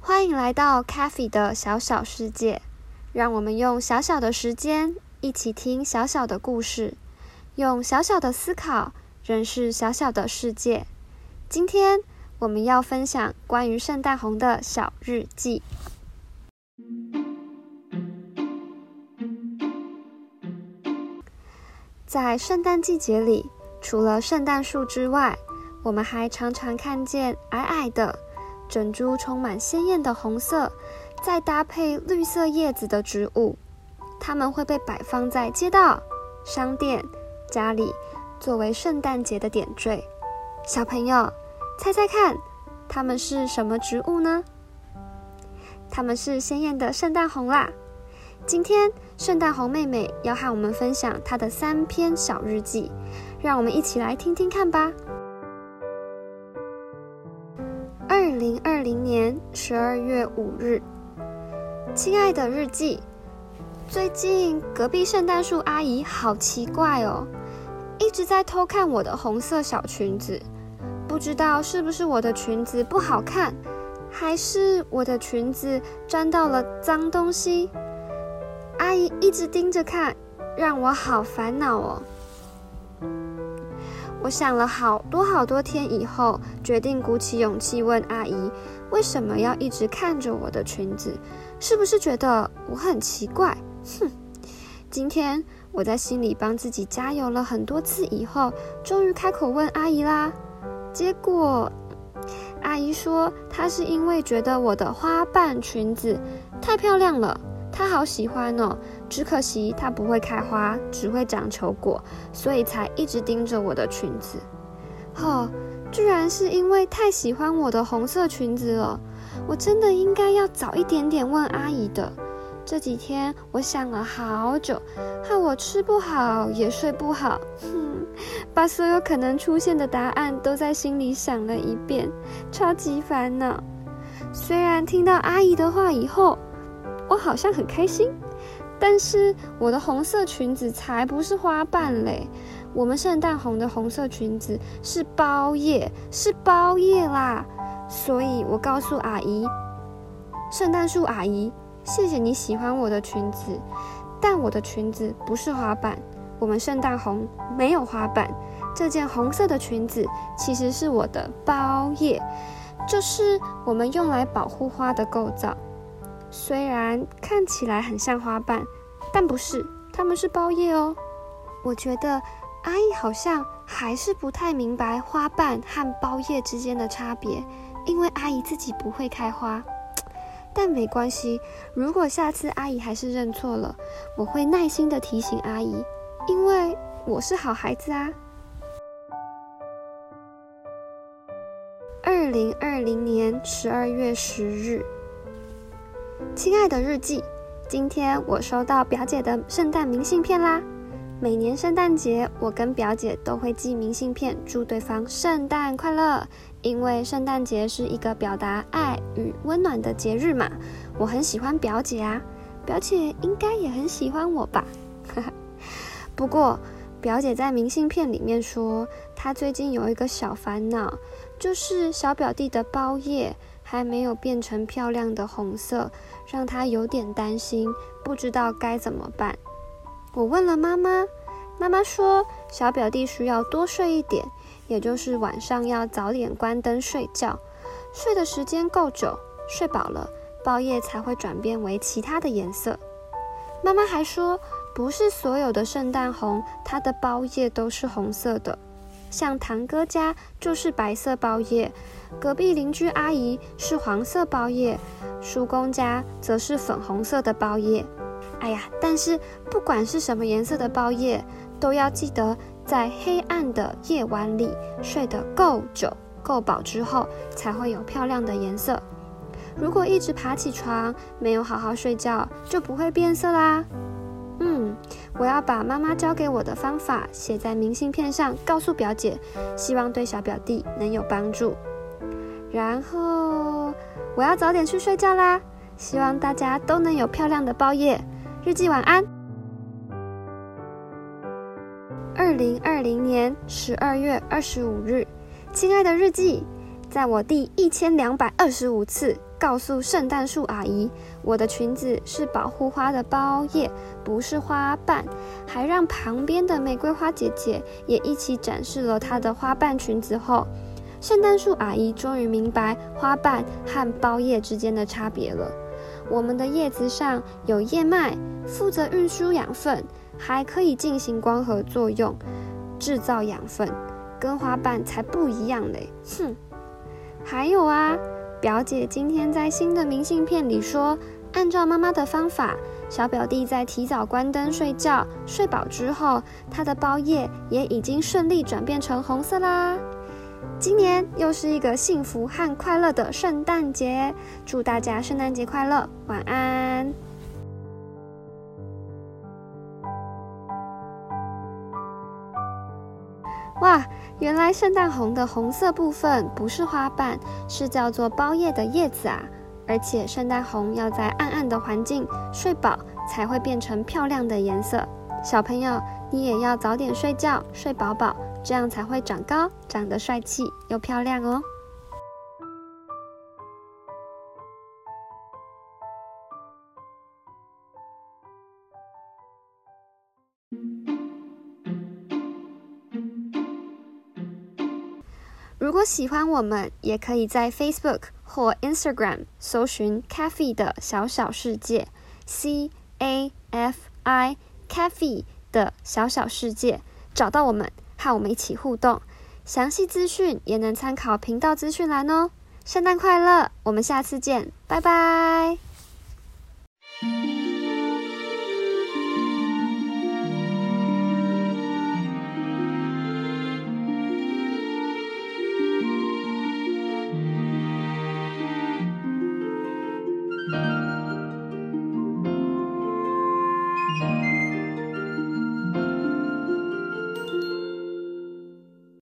欢迎来到 Cafe 的小小世界，让我们用小小的时间一起听小小的故事，用小小的思考认识小小的世界。今天我们要分享关于圣诞红的小日记。在圣诞季节里，除了圣诞树之外，我们还常常看见矮矮的。整株充满鲜艳的红色，再搭配绿色叶子的植物，它们会被摆放在街道、商店、家里，作为圣诞节的点缀。小朋友，猜猜看，它们是什么植物呢？它们是鲜艳的圣诞红啦！今天，圣诞红妹妹要和我们分享她的三篇小日记，让我们一起来听听看吧。二零二零年十二月五日，亲爱的日记，最近隔壁圣诞树阿姨好奇怪哦，一直在偷看我的红色小裙子，不知道是不是我的裙子不好看，还是我的裙子沾到了脏东西。阿姨一直盯着看，让我好烦恼哦。我想了好多好多天以后，决定鼓起勇气问阿姨：“为什么要一直看着我的裙子？是不是觉得我很奇怪？”哼！今天我在心里帮自己加油了很多次以后，终于开口问阿姨啦。结果，阿姨说她是因为觉得我的花瓣裙子太漂亮了。他好喜欢哦，只可惜它不会开花，只会长球果，所以才一直盯着我的裙子。哦，居然是因为太喜欢我的红色裙子了。我真的应该要早一点点问阿姨的。这几天我想了好久，害我吃不好也睡不好，哼，把所有可能出现的答案都在心里想了一遍，超级烦恼。虽然听到阿姨的话以后。我好像很开心，但是我的红色裙子才不是花瓣嘞！我们圣诞红的红色裙子是包叶，是包叶啦！所以我告诉阿姨，圣诞树阿姨，谢谢你喜欢我的裙子，但我的裙子不是花瓣，我们圣诞红没有花瓣。这件红色的裙子其实是我的包叶，就是我们用来保护花的构造。虽然看起来很像花瓣，但不是，它们是包叶哦。我觉得阿姨好像还是不太明白花瓣和包叶之间的差别，因为阿姨自己不会开花。但没关系，如果下次阿姨还是认错了，我会耐心的提醒阿姨，因为我是好孩子啊。二零二零年十二月十日。亲爱的日记，今天我收到表姐的圣诞明信片啦。每年圣诞节，我跟表姐都会寄明信片，祝对方圣诞快乐。因为圣诞节是一个表达爱与温暖的节日嘛，我很喜欢表姐啊。表姐应该也很喜欢我吧？不过，表姐在明信片里面说，她最近有一个小烦恼，就是小表弟的包夜。还没有变成漂亮的红色，让他有点担心，不知道该怎么办。我问了妈妈，妈妈说小表弟需要多睡一点，也就是晚上要早点关灯睡觉，睡的时间够久，睡饱了，包叶才会转变为其他的颜色。妈妈还说，不是所有的圣诞红，它的包叶都是红色的。像堂哥家就是白色包叶，隔壁邻居阿姨是黄色包叶，叔公家则是粉红色的包叶。哎呀，但是不管是什么颜色的包叶，都要记得在黑暗的夜晚里睡得够久、够饱之后，才会有漂亮的颜色。如果一直爬起床，没有好好睡觉，就不会变色啦。嗯，我要把妈妈教给我的方法写在明信片上，告诉表姐，希望对小表弟能有帮助。然后我要早点去睡觉啦，希望大家都能有漂亮的包夜。日记晚安。二零二零年十二月二十五日，亲爱的日记，在我第一千两百二十五次告诉圣诞树阿姨，我的裙子是保护花的包叶，不是花瓣，还让旁边的玫瑰花姐姐也一起展示了她的花瓣裙子后，圣诞树阿姨终于明白花瓣和包叶之间的差别了。我们的叶子上有叶脉，负责运输养分。还可以进行光合作用，制造养分，跟花瓣才不一样嘞！哼，还有啊，表姐今天在新的明信片里说，按照妈妈的方法，小表弟在提早关灯睡觉，睡饱之后，他的包叶也已经顺利转变成红色啦。今年又是一个幸福和快乐的圣诞节，祝大家圣诞节快乐，晚安。哇，原来圣诞红的红色部分不是花瓣，是叫做包叶的叶子啊！而且圣诞红要在暗暗的环境睡饱才会变成漂亮的颜色。小朋友，你也要早点睡觉，睡饱饱，这样才会长高，长得帅气又漂亮哦。如果喜欢我们，也可以在 Facebook 或 Instagram 搜寻 “Cafe 的小小世界 ”，C A F I Cafe 的小小世界，找到我们，和我们一起互动。详细资讯也能参考频道资讯栏哦。圣诞快乐，我们下次见，拜拜。